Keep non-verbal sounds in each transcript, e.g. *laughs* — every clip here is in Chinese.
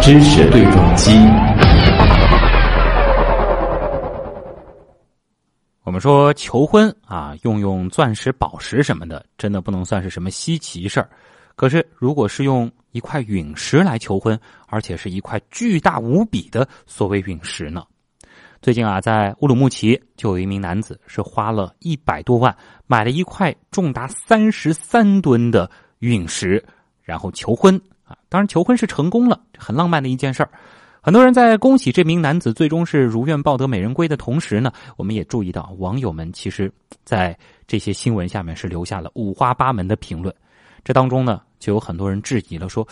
知识对撞机。我们说求婚啊，用用钻石、宝石什么的，真的不能算是什么稀奇事儿。可是，如果是用一块陨石来求婚，而且是一块巨大无比的所谓陨石呢？最近啊，在乌鲁木齐就有一名男子是花了一百多万买了一块重达三十三吨的陨石，然后求婚啊。当然，求婚是成功了，很浪漫的一件事儿。很多人在恭喜这名男子最终是如愿抱得美人归的同时呢，我们也注意到网友们其实，在这些新闻下面是留下了五花八门的评论。这当中呢，就有很多人质疑了，说。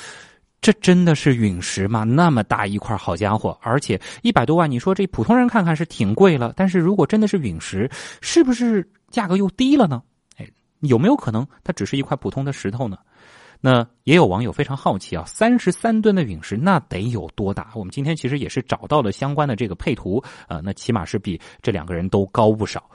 这真的是陨石吗？那么大一块好家伙，而且一百多万，你说这普通人看看是挺贵了，但是如果真的是陨石，是不是价格又低了呢？哎，有没有可能它只是一块普通的石头呢？那也有网友非常好奇啊，三十三吨的陨石那得有多大？我们今天其实也是找到了相关的这个配图啊，那起码是比这两个人都高不少。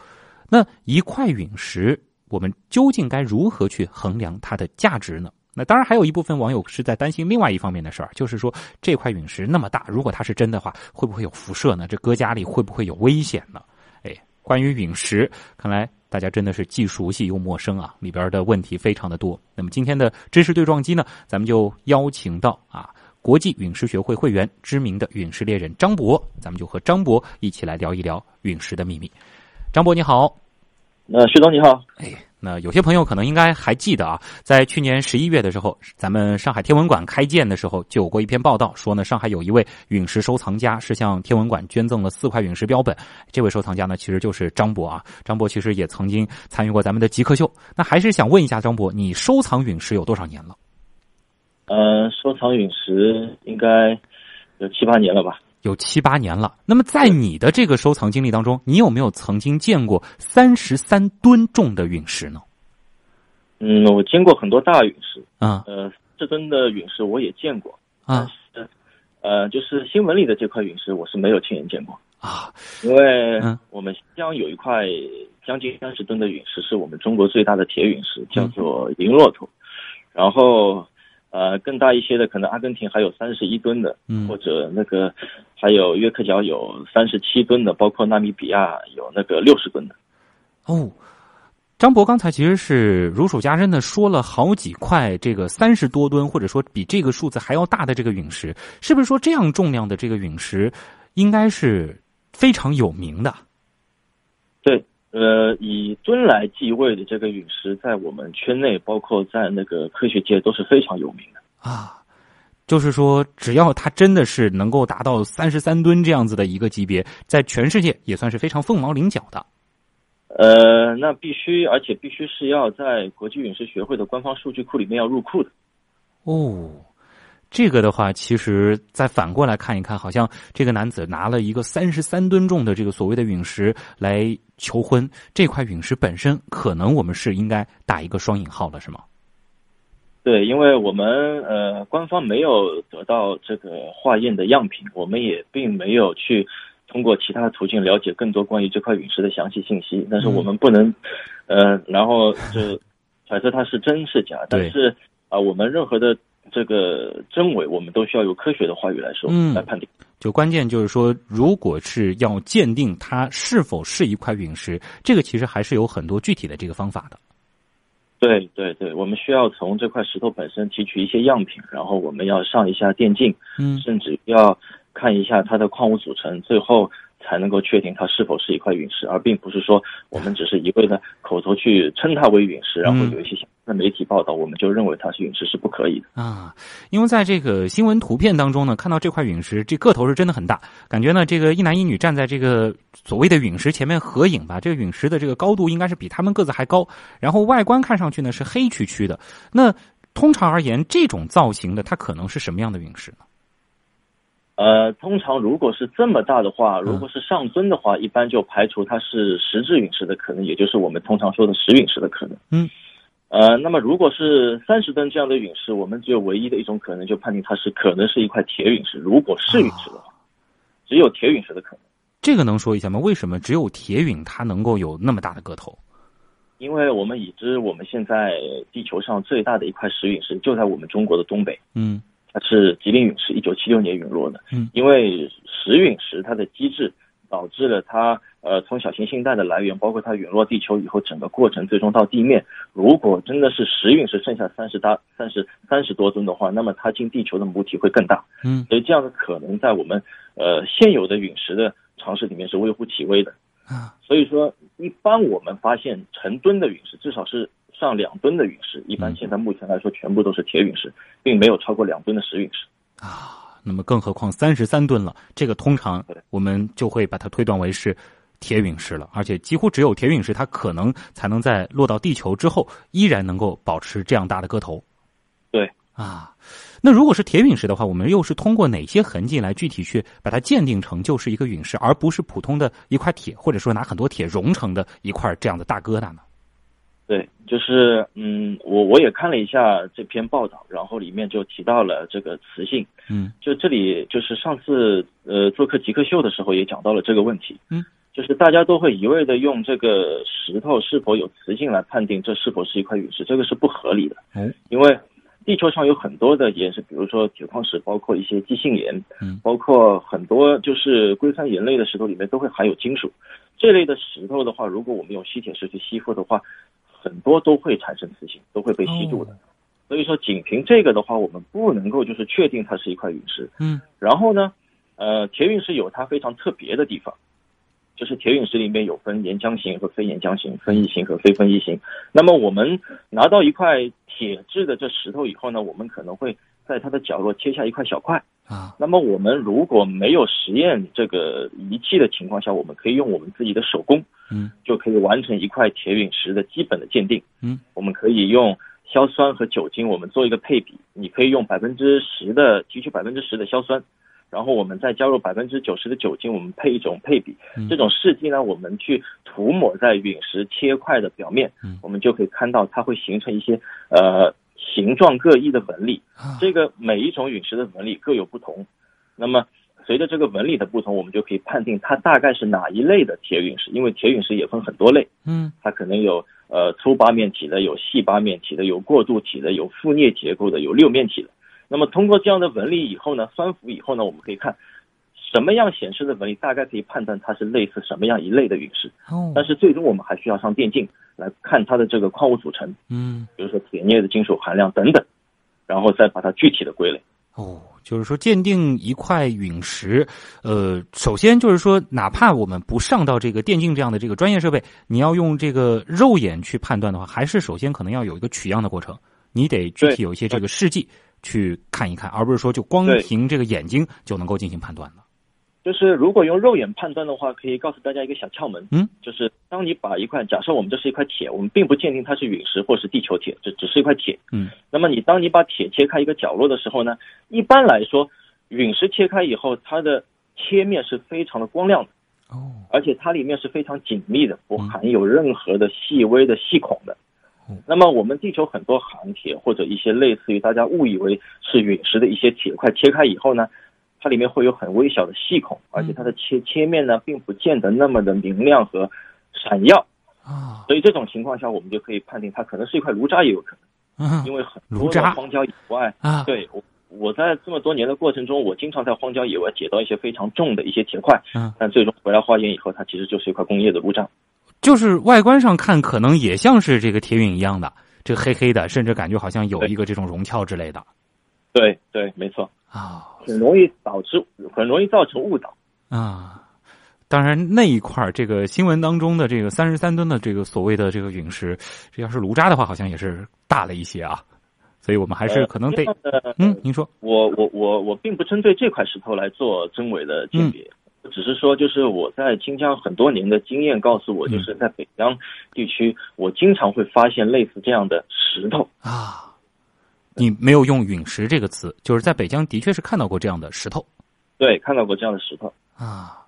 那一块陨石，我们究竟该如何去衡量它的价值呢？那当然，还有一部分网友是在担心另外一方面的事儿，就是说这块陨石那么大，如果它是真的话，会不会有辐射呢？这搁家里会不会有危险呢？哎，关于陨石，看来大家真的是既熟悉又陌生啊，里边的问题非常的多。那么今天的知识对撞机呢，咱们就邀请到啊国际陨石学会会员、知名的陨石猎人张博，咱们就和张博一起来聊一聊陨石的秘密。张博你好，呃徐总你好，哎。那有些朋友可能应该还记得啊，在去年十一月的时候，咱们上海天文馆开建的时候，就有过一篇报道，说呢，上海有一位陨石收藏家是向天文馆捐赠了四块陨石标本。这位收藏家呢，其实就是张博啊。张博其实也曾经参与过咱们的极客秀。那还是想问一下张博，你收藏陨石有多少年了？呃，收藏陨石应该有七八年了吧。有七八年了。那么，在你的这个收藏经历当中，你有没有曾经见过三十三吨重的陨石呢？嗯，我见过很多大陨石啊，呃，这吨的陨石我也见过啊，呃，就是新闻里的这块陨石，我是没有亲眼见过啊，因为我们新疆有一块将近三十吨的陨石，是我们中国最大的铁陨石，叫做银骆驼，然后。呃，更大一些的可能阿根廷还有三十一吨的，嗯，或者那个还有约克角有三十七吨的，包括纳米比亚有那个六十吨的。哦，张博刚才其实是如数家珍的说了好几块这个三十多吨，或者说比这个数字还要大的这个陨石，是不是说这样重量的这个陨石应该是非常有名的？对。呃，以吨来计位的这个陨石，在我们圈内，包括在那个科学界都是非常有名的啊。就是说，只要它真的是能够达到三十三吨这样子的一个级别，在全世界也算是非常凤毛麟角的。呃，那必须，而且必须是要在国际陨石学会的官方数据库里面要入库的。哦。这个的话，其实再反过来看一看，好像这个男子拿了一个三十三吨重的这个所谓的陨石来求婚，这块陨石本身可能我们是应该打一个双引号了，是吗？对，因为我们呃官方没有得到这个化验的样品，我们也并没有去通过其他途径了解更多关于这块陨石的详细信息，但是我们不能呃然后就揣测它是真是假，但是啊我们任何的。这个真伪，我们都需要有科学的话语来说，嗯来判定。就关键就是说，如果是要鉴定它是否是一块陨石，这个其实还是有很多具体的这个方法的。对对对，我们需要从这块石头本身提取一些样品，然后我们要上一下电镜，嗯，甚至要看一下它的矿物组成，最后。才能够确定它是否是一块陨石，而并不是说我们只是一味的口头去称它为陨石，然后有一些的媒体报道，我们就认为它是陨石是不可以的啊。因为在这个新闻图片当中呢，看到这块陨石，这个头是真的很大，感觉呢这个一男一女站在这个所谓的陨石前面合影吧，这个陨石的这个高度应该是比他们个子还高，然后外观看上去呢是黑黢黢的。那通常而言，这种造型的它可能是什么样的陨石呢？呃，通常如果是这么大的话，如果是上尊的话，一般就排除它是实质陨石的可能，也就是我们通常说的石陨石的可能。嗯，呃，那么如果是三十吨这样的陨石，我们只有唯一的一种可能，就判定它是可能是一块铁陨石。如果是陨石的话，只有铁陨石的可能。这个能说一下吗？为什么只有铁陨它能够有那么大的个头？因为我们已知我们现在地球上最大的一块石陨石就在我们中国的东北，嗯它是吉林陨石，一九七六年陨落的。嗯，因为石陨石它的机制导致了它呃从小行星带的来源，包括它陨落地球以后整个过程，最终到地面，如果真的是石陨石剩下三十大三十三十多吨的话，那么它进地球的母体会更大。嗯所以这样的可能在我们呃现有的陨石的常识里面是微乎其微的。啊所以说，一般我们发现成吨的陨石，至少是上两吨的陨石，一般嗯现在目前来说全部都是铁陨石，并没有超过两吨的石陨石。啊，那么更何况三十三吨了，这个通常我们就会把它推断为是铁陨石了，而且几乎只有铁陨石，它可能才能在落到地球之后，依然能够保持这样大的个头。对啊，那如果是铁陨石的话，我们又是通过哪些痕迹来具体去把它鉴定成就是一个陨石，而不是普通的一块铁，或者说拿很多铁熔成的一块这样的大疙瘩呢？对，就是嗯，我我也看了一下这篇报道，然后里面就提到了这个磁性。嗯就这里就是上次呃做客极客秀的时候也讲到了这个问题。嗯，就是大家都会一味的用这个石头是否有磁性来判定这是否是一块陨石，这个是不合理的。嗯，因为地球上有很多的岩石，比如说铁矿石，包括一些基性岩，嗯包括很多就是硅酸盐类的石头里面都会含有金属。这类的石头的话，如果我们用吸铁石去吸附的话，很多都会产生磁性，都会被吸住的。哦所以说，仅凭这个的话，我们不能够就是确定它是一块陨石。嗯然后呢，呃，铁陨石有它非常特别的地方，就是铁陨石里面有分岩浆型和非岩浆型、分异型和非分异型。那么我们拿到一块铁质的这石头以后呢，我们可能会在它的角落切下一块小块。啊那么我们如果没有实验这个仪器的情况下，我们可以用我们自己的手工嗯就可以完成一块铁陨石的基本的鉴定。嗯，我们可以用硝酸和酒精，我们做一个配比。你可以用百分之十的提取百分之十的硝酸，然后我们再加入百分之九十的酒精，我们配一种配比。嗯这种试剂呢，我们去涂抹在陨石切块的表面嗯，我们就可以看到它会形成一些呃形状各异的纹理。啊这个每一种陨石的纹理各有不同，那么随着这个纹理的不同，我们就可以判定它大概是哪一类的铁陨石。因为铁陨石也分很多类，嗯它可能有呃粗八面体的，有细八面体的，有过渡体的，有覆镍结构的，有六面体的。那么通过这样的纹理以后呢，酸腐以后呢，我们可以看什么样显示的纹理，大概可以判断它是类似什么样一类的陨石。哦但是最终我们还需要上电镜来看它的这个矿物组成，嗯比如说铁镍的金属含量等等，然后再把它具体的归类。哦，就是说鉴定一块陨石，呃，首先就是说，哪怕我们不上到这个电镜这样的这个专业设备，你要用这个肉眼去判断的话，还是首先可能要有一个取样的过程，你得具体有一些这个试剂去看一看，而不是说就光凭这个眼睛就能够进行判断的。就是如果用肉眼判断的话，可以告诉大家一个小窍门，嗯，就是当你把一块，假设我们这是一块铁，我们并不鉴定它是陨石或是地球铁，这只是一块铁，嗯，那么你当你把铁切开一个角落的时候呢，一般来说，陨石切开以后，它的切面是非常的光亮的，哦，而且它里面是非常紧密的，不嗯含有任何的细微的细孔的。哦。那么我们地球很多含铁或者一些类似于大家误以为是陨石的一些铁块切开以后呢，它里面会有很微小的细孔，而且它的切切面呢并不见得那么的明亮和闪耀，啊，所以这种情况下我们就可以判定它可能是一块炉渣也有可能，嗯因为很多炉渣的荒郊野外，啊，对我我在这么多年的过程中，我经常在荒郊野外捡到一些非常重的一些铁块，嗯，但最终回来化验以后，它其实就是一块工业的炉渣。就是外观上看可能也像是这个铁陨一样的，这个黑黑的，甚至感觉好像有一个这种熔壳之类的对对，没错，啊。很容易导致很容易造成误导。啊，当然那一块儿这个新闻当中的这个三十三吨的这个所谓的这个陨石，这要是炉渣的话，好像也是大了一些啊。所以我们还是可能得，呃嗯，您说，我我我我并不针对这块石头来做真伪的鉴别，嗯只是说就是我在新疆很多年的经验告诉我，嗯就是在北疆地区，我经常会发现类似这样的石头。啊，你没有用陨石这个词，就是在北疆的确是看到过这样的石头对，看到过这样的石头。啊。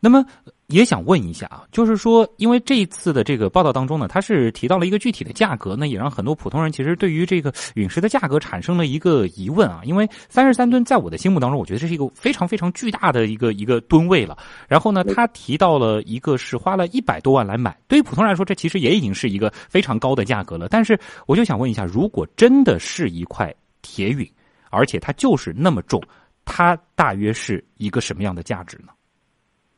那么也想问一下啊，就是说，因为这一次的这个报道当中呢，它是提到了一个具体的价格，那也让很多普通人其实对于这个陨石的价格产生了一个疑问啊。因为三十三吨在我的心目当中，我觉得这是一个非常非常巨大的一个一个吨位了。然后呢，他提到了一个是花了一百多万来买，对于普通人来说，这其实也已经是一个非常高的价格了。但是我就想问一下，如果真的是一块铁陨，而且它就是那么重，它大约是一个什么样的价值呢？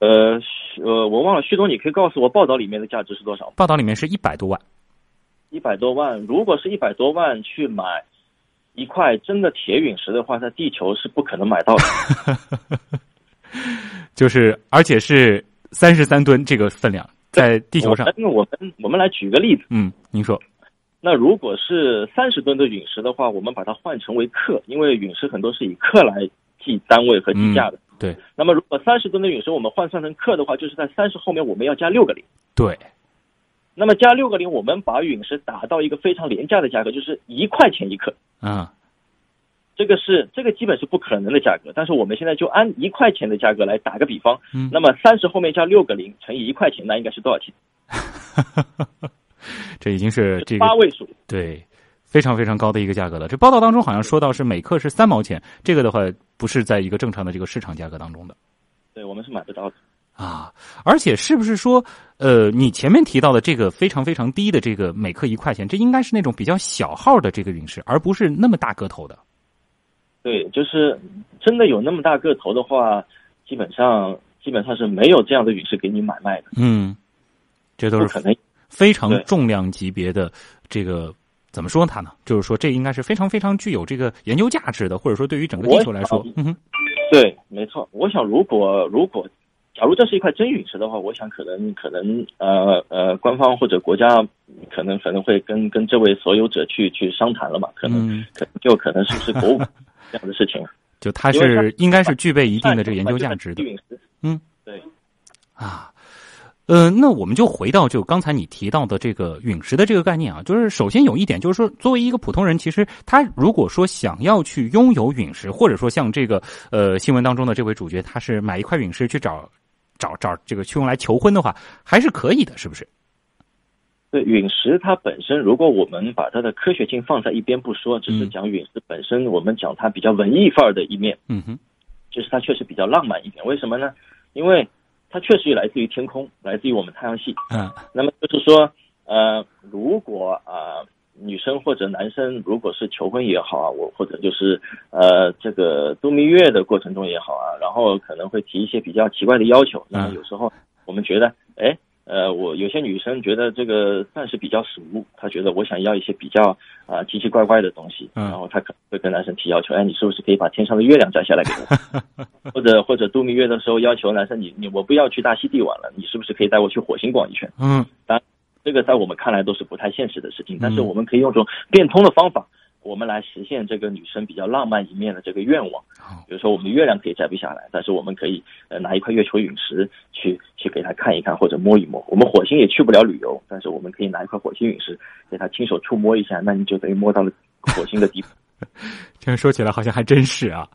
呃，呃，我忘了，徐总，你可以告诉我报道里面的价值是多少？报道里面是一百多万，一百多万。如果是一百多万去买一块真的铁陨石的话，在地球是不可能买到的。*laughs* 就是，而且是三十三吨这个分量，在地球上。那我们我们来举个例子，嗯，您说，那如果是三十吨的陨石的话，我们把它换成为克，因为陨石很多是以克来计单位和计价的。对，那么如果三十吨的陨石我们换算成克的话，就是在三十后面我们要加六个零。对，那么加六个零，我们把陨石打到一个非常廉价的价格，就是一块钱一克。啊，这个是这个基本是不可能的价格，但是我们现在就按一块钱的价格来打个比方。嗯，那么三十后面加六个零乘以一块钱，那应该是多少钱？*laughs* 这已经是这个八位数。对。非常非常高的一个价格了。这报道当中好像说到是每克是三毛钱，这个的话不是在一个正常的这个市场价格当中的。对我们是买不到的啊！而且是不是说，呃，你前面提到的这个非常非常低的这个每克一块钱，这应该是那种比较小号的这个陨石，而不是那么大个头的。对，就是真的有那么大个头的话，基本上基本上是没有这样的陨石给你买卖的。嗯，这都是可能非常重量级别的这个。怎么说它呢？就是说，这应该是非常非常具有这个研究价值的，或者说对于整个地球来说，嗯哼，对，没错。我想，如果如果假如这是一块真陨石的话，我想可能可能呃呃，官方或者国家可能可能会跟跟这位所有者去去商谈了嘛，可能可就可能是不是国物这样的事情，*laughs* 就它是应该是具备一定的这个研究价值的，嗯，对，啊。呃，那我们就回到就刚才你提到的这个陨石的这个概念啊，就是首先有一点就是说，作为一个普通人，其实他如果说想要去拥有陨石，或者说像这个呃新闻当中的这位主角，他是买一块陨石去找找找这个去用来求婚的话，还是可以的，是不是？对，陨石它本身，如果我们把它的科学性放在一边不说，只是讲陨石本身，我们讲它比较文艺范儿的一面，嗯哼，就是它确实比较浪漫一点。为什么呢？因为它确实也来自于天空，来自于我们太阳系。嗯，那么就是说，呃，如果啊，女生或者男生，如果是求婚也好啊，我或者就是呃，这个度蜜月的过程中也好啊，然后可能会提一些比较奇怪的要求。那么有时候我们觉得，哎。呃，我有些女生觉得这个算是比较俗，她觉得我想要一些比较啊奇奇怪怪的东西，然后她可能会跟男生提要求，哎，你是不是可以把天上的月亮摘下来给我？*laughs* 或者或者度蜜月的时候要求男生，你你我不要去大溪地玩了，你是不是可以带我去火星逛一圈？嗯，当然这个在我们看来都是不太现实的事情，但是我们可以用种变通的方法。我们来实现这个女生比较浪漫一面的这个愿望，比如说我们月亮可以摘不下来，但是我们可以呃拿一块月球陨石去去给她看一看或者摸一摸。我们火星也去不了旅游，但是我们可以拿一块火星陨石给她亲手触摸一下，那你就等于摸到了火星的地。*laughs* 这样说起来好像还真是啊。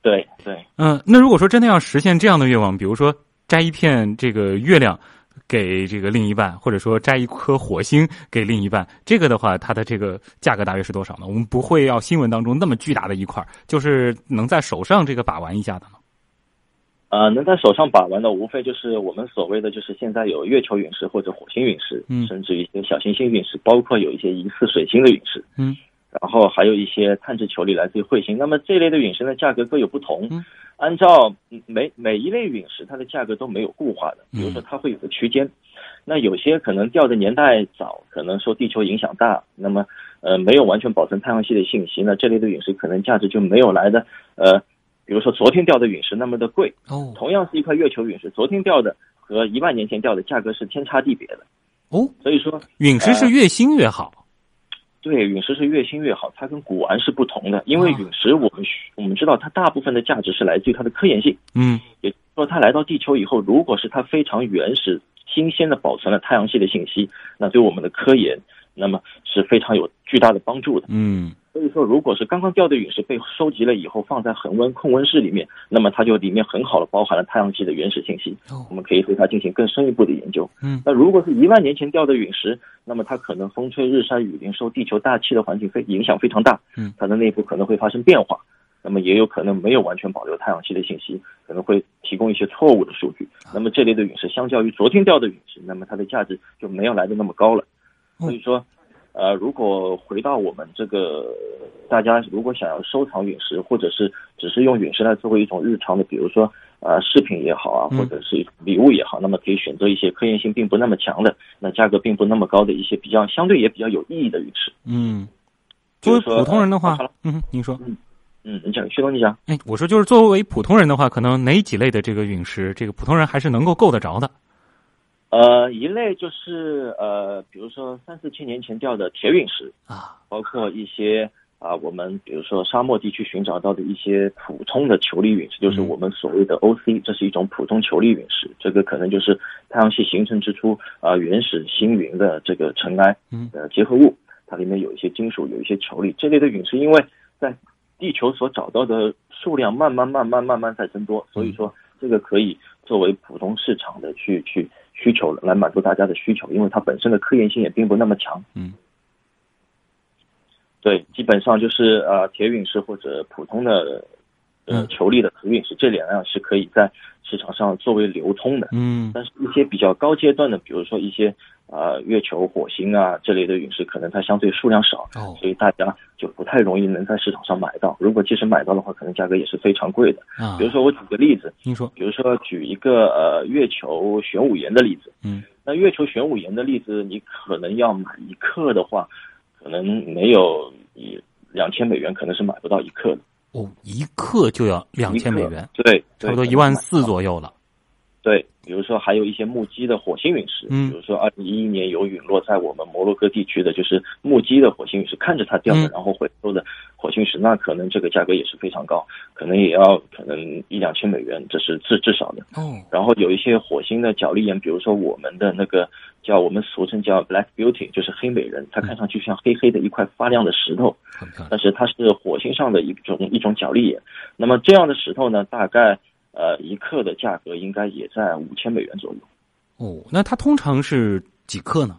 对对，嗯，那如果说真的要实现这样的愿望，比如说摘一片这个月亮。给这个另一半，或者说摘一颗火星给另一半，这个的话，它的这个价格大约是多少呢？我们不会要新闻当中那么巨大的一块，就是能在手上这个把玩一下的吗。呃，能在手上把玩的，无非就是我们所谓的，就是现在有月球陨石或者火星陨石，嗯，甚至一些小行星陨石，包括有一些疑似水星的陨石，嗯。然后还有一些碳质球粒来自于彗星，那么这类的陨石呢价格各有不同。嗯，按照每每一类陨石，它的价格都没有固化的，比如说它会有个区间。那有些可能掉的年代早，可能受地球影响大，那么呃没有完全保存太阳系的信息，那这类的陨石可能价值就没有来的呃，比如说昨天掉的陨石那么的贵。哦，同样是一块月球陨石，昨天掉的和一万年前掉的价格是天差地别的。哦，所以说陨石是越新越好。对，陨石是越新越好，它跟古玩是不同的。因为陨石，我们我们知道它大部分的价值是来自于它的科研性。嗯，也就是说它来到地球以后，如果是它非常原始、新鲜的保存了太阳系的信息，那对我们的科研，那么是非常有巨大的帮助的。嗯，所以说，如果是刚刚掉的陨石被收集了以后放在恒温控温室里面，那么它就里面很好的包含了太阳系的原始信息，我们可以对它进行更深一步的研究。嗯，那如果是一万年前掉的陨石，那么它可能风吹日晒雨淋，受地球大气的环境非影响非常大，嗯，它的内部可能会发生变化，那么也有可能没有完全保留太阳系的信息，可能会提供一些错误的数据。那么这类的陨石相较于昨天掉的陨石，那么它的价值就没有来的那么高了。所以说。呃，如果回到我们这个，大家如果想要收藏陨石，或者是只是用陨石来作为一种日常的，比如说呃饰品也好啊，或者是礼物也好，那么可以选择一些科研性并不那么强的，那价格并不那么高的一些比较相对也比较有意义的陨石。嗯，作为普通人的话，嗯，您说，嗯嗯，你讲，徐东，你讲。哎，我说就是作为普通人的话，可能哪几类的这个陨石，这个普通人还是能够够得着的。呃，一类就是呃，比如说三四千年前掉的铁陨石啊，包括一些啊，我们比如说沙漠地区寻找到的一些普通的球粒陨石，就是我们所谓的 OC，这是一种普通球粒陨石。这个可能就是太阳系形成之初啊，原始星云的这个尘埃的结合物，它里面有一些金属，有一些球粒。这类的陨石，因为在地球所找到的数量慢慢慢慢慢慢在增多，所以说这个可以作为普通市场的去去。需求来满足大家的需求，因为它本身的科研性也并不那么强。嗯，对，基本上就是呃铁陨石或者普通的呃球粒的核陨石这两样是可以在市场上作为流通的。嗯，但是一些比较高阶段的，比如说一些。呃，月球、火星啊这类的陨石，可能它相对数量少，所以大家就不太容易能在市场上买到。如果即使买到的话，可能价格也是非常贵的。啊，比如说我举个例子，您说，比如说举一个呃月球玄武岩的例子，嗯，那月球玄武岩的例子，你可能要买一克的话，可能没有一两千美元，可能是买不到一克的。哦，一克就要两千美元，对，差不多一万四左右了。对，比如说还有一些目击的火星陨石，嗯，比如说二零一一年有陨落在我们摩洛哥地区的，就是目击的火星陨石，看着它掉的，然后回收的火星石，那可能这个价格也是非常高，可能也要可能一两千美元，这是至至少的。哦，然后有一些火星的角砾岩，比如说我们的那个叫我们俗称叫 Black Beauty，就是黑美人，它看上去像黑黑的一块发亮的石头，但是它是火星上的一种一种角砾岩。那么这样的石头呢，大概。呃，一克的价格应该也在五千美元左右。哦，那它通常是几克呢？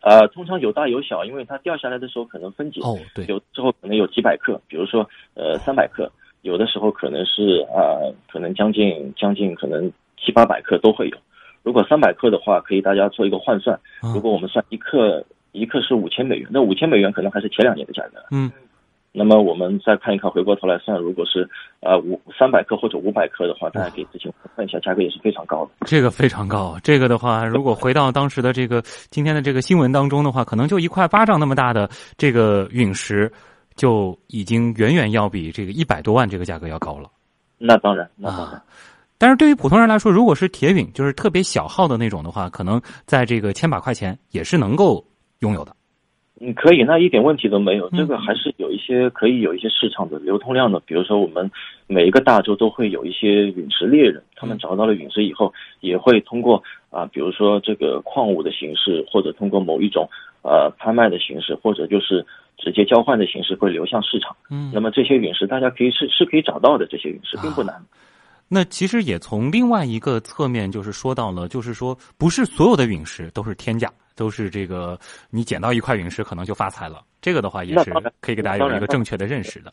呃，通常有大有小，因为它掉下来的时候可能分解。哦，对，有之后可能有几百克，比如说呃三百克，有的时候可能是呃，可能将近将近可能七八百克都会有。如果三百克的话，可以大家做一个换算。如果我们算一克，一克是五千美元，那五千美元可能还是前两年的价格。嗯。那么我们再看一看，回过头来算，如果是呃五三百克或者五百克的话，大家可以自行算一下，价格也是非常高的。这个非常高，这个的话，如果回到当时的这个今天的这个新闻当中的话，可能就一块巴掌那么大的这个陨石，就已经远远要比这个一百多万这个价格要高了。那当然，那当然。但是对于普通人来说，如果是铁陨，就是特别小号的那种的话，可能在这个千把块钱也是能够拥有的。嗯，可以，那一点问题都没有。这个还是有一些可以有一些市场的流通量的。比如说，我们每一个大洲都会有一些陨石猎人，他们找到了陨石以后，也会通过啊，比如说这个矿物的形式，或者通过某一种呃拍卖的形式，或者就是直接交换的形式，会流向市场。嗯，那么这些陨石大家可以是是可以找到的，这些陨石并不难。那其实也从另外一个侧面就是说到了，就是说不是所有的陨石都是天价，都是这个你捡到一块陨石可能就发财了。这个的话也是可以给大家有一个正确的认识的。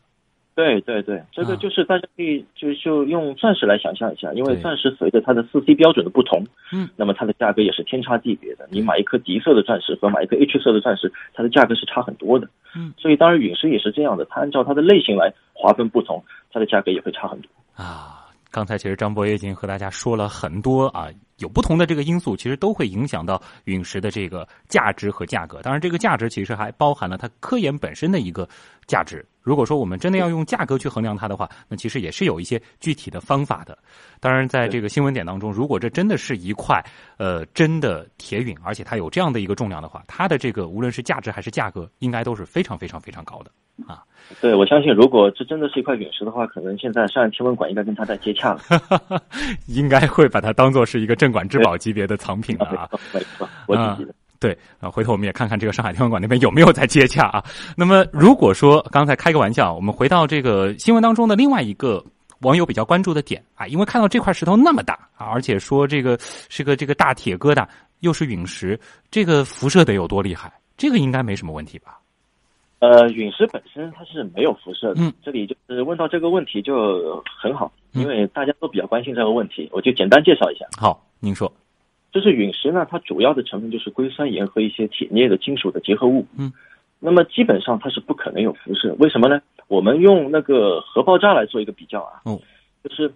对对对，这个就是大家可以就就用钻石来想象一下，因为钻石随着它的四 C 标准的不同，嗯，那么它的价格也是天差地别的。你买一颗迪色的钻石和买一颗 H 色的钻石，它的价格是差很多的。嗯，所以当然陨石也是这样的，它按照它的类型来划分不同，它的价格也会差很多啊。刚才其实张博也已经和大家说了很多啊，有不同的这个因素，其实都会影响到陨石的这个价值和价格。当然，这个价值其实还包含了它科研本身的一个价值。如果说我们真的要用价格去衡量它的话，那其实也是有一些具体的方法的。当然，在这个新闻点当中，如果这真的是一块呃真的铁陨，而且它有这样的一个重量的话，它的这个无论是价值还是价格，应该都是非常非常非常高的啊。对，我相信，如果这真的是一块陨石的话，可能现在上海天文馆应该跟他在接洽了，*laughs* 应该会把它当做是一个镇馆之宝级别的藏品了啊。*laughs* 没错，我记得。对啊，回头我们也看看这个上海天文馆那边有没有在接洽啊。那么如果说刚才开个玩笑，我们回到这个新闻当中的另外一个网友比较关注的点啊，因为看到这块石头那么大啊，而且说这个是个这个大铁疙瘩，又是陨石，这个辐射得有多厉害？这个应该没什么问题吧？呃，陨石本身它是没有辐射的。嗯，这里就是问到这个问题就很好，因为大家都比较关心这个问题，我就简单介绍一下。好，您说，就是陨石呢，它主要的成分就是硅酸盐和一些铁镍的金属的结合物。嗯，那么基本上它是不可能有辐射，为什么呢？我们用那个核爆炸来做一个比较啊。嗯，就是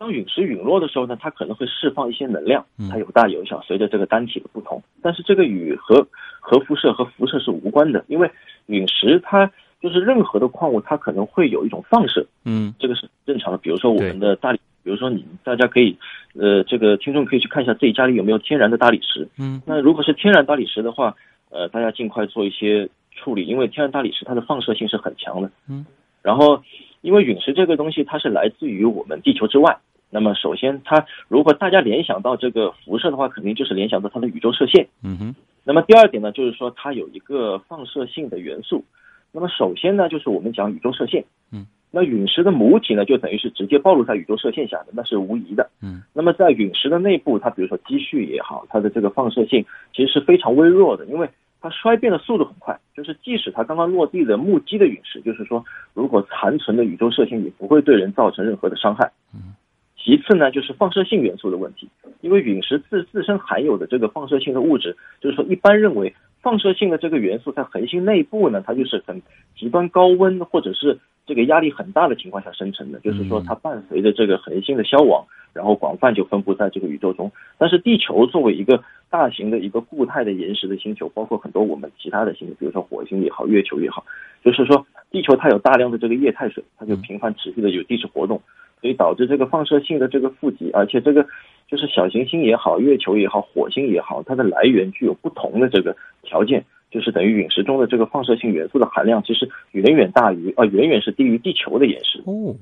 当陨石陨落的时候呢，它可能会释放一些能量嗯，它有大有小，随着这个单体的不同。但是这个与核核辐射和辐射是无关的，因为陨石它就是任何的矿物，它可能会有一种放射，嗯这个是正常的。比如说我们的大理，比如说你大家可以，呃，这个听众可以去看一下自己家里有没有天然的大理石。嗯那如果是天然大理石的话，呃，大家尽快做一些处理，因为天然大理石它的放射性是很强的。嗯。然后，因为陨石这个东西它是来自于我们地球之外，那么首先它如果大家联想到这个辐射的话，肯定就是联想到它的宇宙射线。嗯哼那么第二点呢，就是说它有一个放射性的元素。那么首先呢，就是我们讲宇宙射线。嗯。那陨石的母体呢，就等于是直接暴露在宇宙射线下的，那是无疑的。嗯那么在陨石的内部，它比如说积蓄也好，它的这个放射性其实是非常微弱的，因为它衰变的速度很快。就是即使它刚刚落地的目击的陨石，就是说如果残存的宇宙射线也不会对人造成任何的伤害。嗯。其次呢，就是放射性元素的问题，因为陨石自自身含有的这个放射性的物质，就是说一般认为放射性的这个元素在恒星内部呢，它就是很极端高温或者是这个压力很大的情况下生成的，就是说它伴随着这个恒星的消亡，然后广泛就分布在这个宇宙中。但是地球作为一个大型的一个固态的岩石的星球，包括很多我们其他的星球，比如说火星也好，月球也好，就是说地球它有大量的这个液态水，它就频繁持续的有地质活动，所以导致这个放射性的这个负极，而且这个就是小行星也好，月球也好，火星也好，它的来源具有不同的这个条件。就是等于陨石中的这个放射性元素的含量，其实远远大于啊、呃，远远是低于地球的岩石。哦，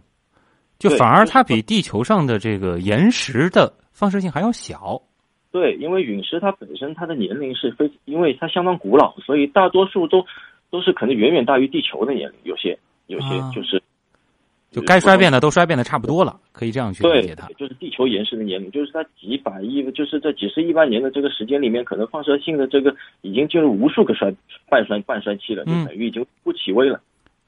就反而它比地球上的这个岩石的放射性还要小。对，因为陨石它本身它的年龄是非，因为它相当古老，所以大多数都都是可能远远大于地球的年龄，有些有些就是。就该衰变的都衰变的差不多了，可以这样去理解它。就是地球岩石的年龄，就是它几百亿，就是这几十亿万年的这个时间里面，可能放射性的这个已经进入无数个衰半衰半衰期了，就等于已经不起微了。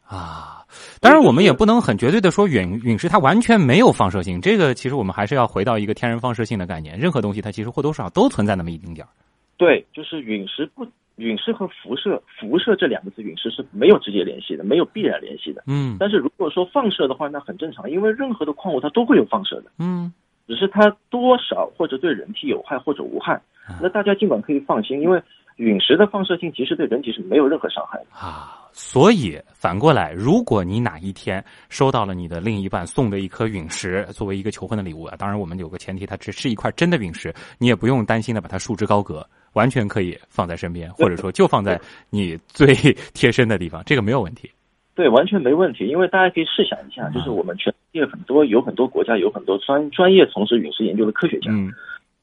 啊，当然我们也不能很绝对的说陨陨石它完全没有放射性，这个其实我们还是要回到一个天然放射性的概念，任何东西它其实或多或少都存在那么一丁点儿。对，就是陨石不。陨石和辐射，辐射这两个字，陨石是没有直接联系的，没有必然联系的。嗯，但是如果说放射的话，那很正常，因为任何的矿物它都会有放射的。嗯，只是它多少或者对人体有害或者无害。那大家尽管可以放心，因为陨石的放射性其实对人体是没有任何伤害的啊。所以反过来，如果你哪一天收到了你的另一半送的一颗陨石作为一个求婚的礼物啊，当然我们有个前提，它只是一块真的陨石，你也不用担心的把它束之高阁。完全可以放在身边，或者说就放在 *laughs* 你最贴身的地方，这个没有问题。对，完全没问题，因为大家可以试想一下，就是我们全世界很多有很多国家有很多专专业从事陨石研究的科学家，嗯，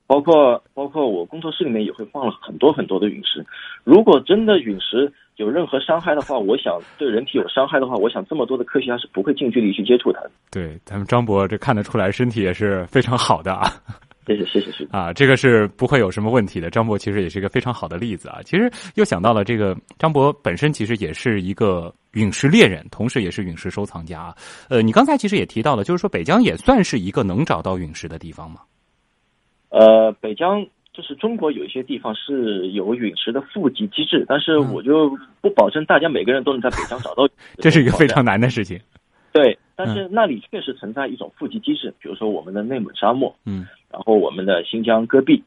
包括包括我工作室里面也会放了很多很多的陨石。如果真的陨石有任何伤害的话，我想对人体有伤害的话，我想这么多的科学家是不会近距离去接触它的。对，咱们张博这看得出来，身体也是非常好的啊。谢谢谢谢谢谢啊，这个是不会有什么问题的。张博其实也是一个非常好的例子啊。其实又想到了这个张博本身其实也是一个陨石猎人，同时也是陨石收藏家。呃，你刚才其实也提到了，就是说北疆也算是一个能找到陨石的地方吗？呃，北疆就是中国有一些地方是有陨石的富集机制，但是我就不保证大家每个人都能在北疆找到。*laughs* 这是一个非常难的事情。对，但是那里确实存在一种富集机制，比如说我们的内蒙沙漠，嗯，然后我们的新疆戈壁，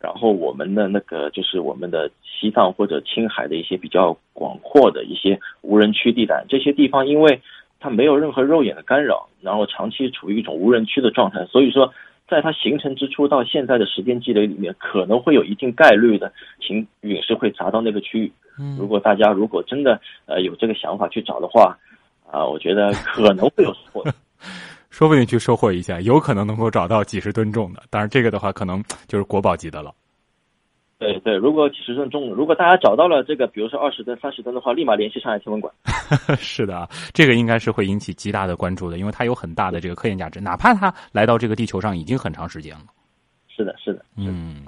然后我们的那个就是我们的西藏或者青海的一些比较广阔的一些无人区地带，这些地方因为它没有任何肉眼的干扰，然后长期处于一种无人区的状态，所以说在它形成之初到现在的时间积累里面，可能会有一定概率的陨陨石会砸到那个区域。嗯，如果大家如果真的呃有这个想法去找的话。啊，我觉得可能会有收获，*laughs* 说不定去收获一下，有可能能够找到几十吨重的。当然，这个的话可能 *tsk* 就是国宝级的了。对对，如果几十吨重，如果大家找到了这个，比如说二十吨、三十吨的话，立马联系上海天文馆。*laughs* 是的，这个应该是会引起极大的关注的，因为它有很大的这个科研价值，哪怕它来到这个地球上已经很长时间了。是的，是的，嗯。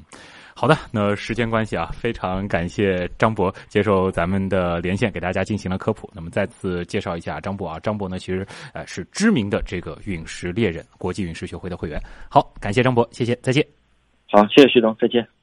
好的，那时间关系啊，非常感谢张博接受咱们的连线，给大家进行了科普。那么再次介绍一下张博啊，张博呢其实呃是知名的这个陨石猎人，国际陨石学会的会员。好，感谢张博，谢谢，再见。好，谢谢徐总，再见。